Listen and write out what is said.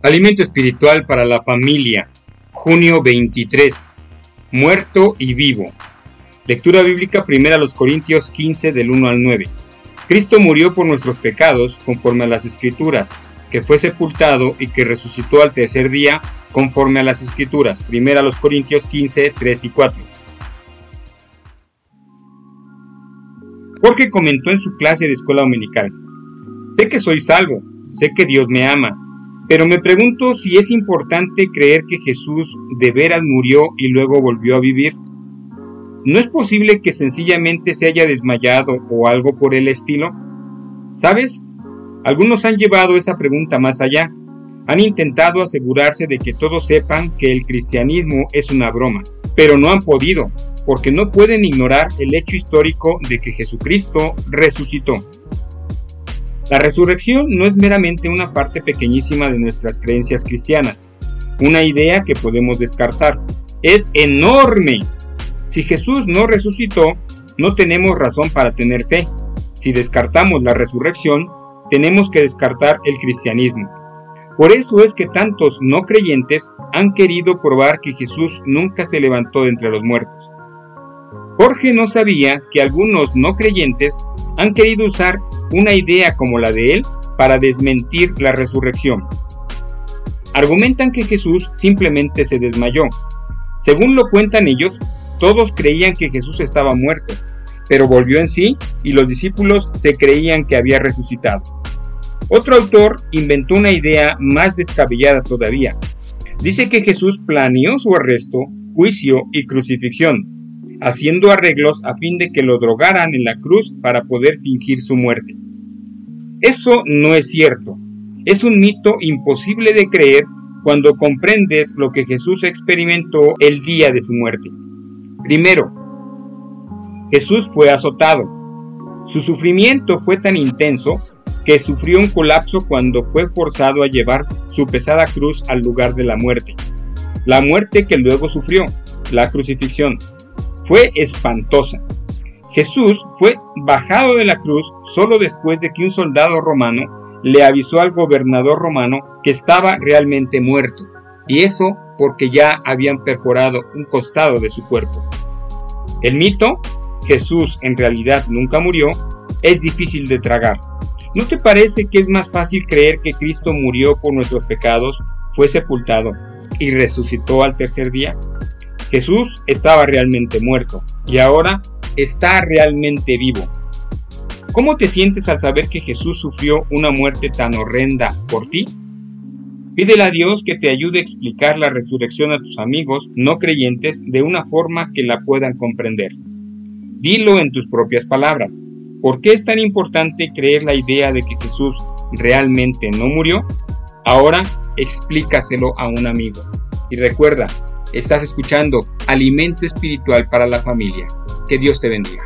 Alimento espiritual para la familia. Junio 23. Muerto y vivo. Lectura bíblica primera a los Corintios 15 del 1 al 9. Cristo murió por nuestros pecados conforme a las escrituras, que fue sepultado y que resucitó al tercer día conforme a las escrituras. Primera a los Corintios 15, 3 y 4. Jorge comentó en su clase de escuela dominical, sé que soy salvo, sé que Dios me ama, pero me pregunto si es importante creer que Jesús de veras murió y luego volvió a vivir. ¿No es posible que sencillamente se haya desmayado o algo por el estilo? ¿Sabes? Algunos han llevado esa pregunta más allá. Han intentado asegurarse de que todos sepan que el cristianismo es una broma, pero no han podido, porque no pueden ignorar el hecho histórico de que Jesucristo resucitó. La resurrección no es meramente una parte pequeñísima de nuestras creencias cristianas, una idea que podemos descartar. Es enorme. Si Jesús no resucitó, no tenemos razón para tener fe. Si descartamos la resurrección, tenemos que descartar el cristianismo. Por eso es que tantos no creyentes han querido probar que Jesús nunca se levantó de entre los muertos. Jorge no sabía que algunos no creyentes han querido usar una idea como la de él para desmentir la resurrección. Argumentan que Jesús simplemente se desmayó. Según lo cuentan ellos, todos creían que Jesús estaba muerto, pero volvió en sí y los discípulos se creían que había resucitado. Otro autor inventó una idea más descabellada todavía. Dice que Jesús planeó su arresto, juicio y crucifixión, haciendo arreglos a fin de que lo drogaran en la cruz para poder fingir su muerte. Eso no es cierto. Es un mito imposible de creer cuando comprendes lo que Jesús experimentó el día de su muerte. Primero, Jesús fue azotado. Su sufrimiento fue tan intenso que sufrió un colapso cuando fue forzado a llevar su pesada cruz al lugar de la muerte. La muerte que luego sufrió, la crucifixión fue espantosa. Jesús fue bajado de la cruz solo después de que un soldado romano le avisó al gobernador romano que estaba realmente muerto, y eso porque ya habían perforado un costado de su cuerpo. El mito, Jesús en realidad nunca murió, es difícil de tragar. ¿No te parece que es más fácil creer que Cristo murió por nuestros pecados, fue sepultado y resucitó al tercer día? Jesús estaba realmente muerto y ahora está realmente vivo. ¿Cómo te sientes al saber que Jesús sufrió una muerte tan horrenda por ti? Pídele a Dios que te ayude a explicar la resurrección a tus amigos no creyentes de una forma que la puedan comprender. Dilo en tus propias palabras. ¿Por qué es tan importante creer la idea de que Jesús realmente no murió? Ahora explícaselo a un amigo. Y recuerda, Estás escuchando Alimento Espiritual para la Familia. Que Dios te bendiga.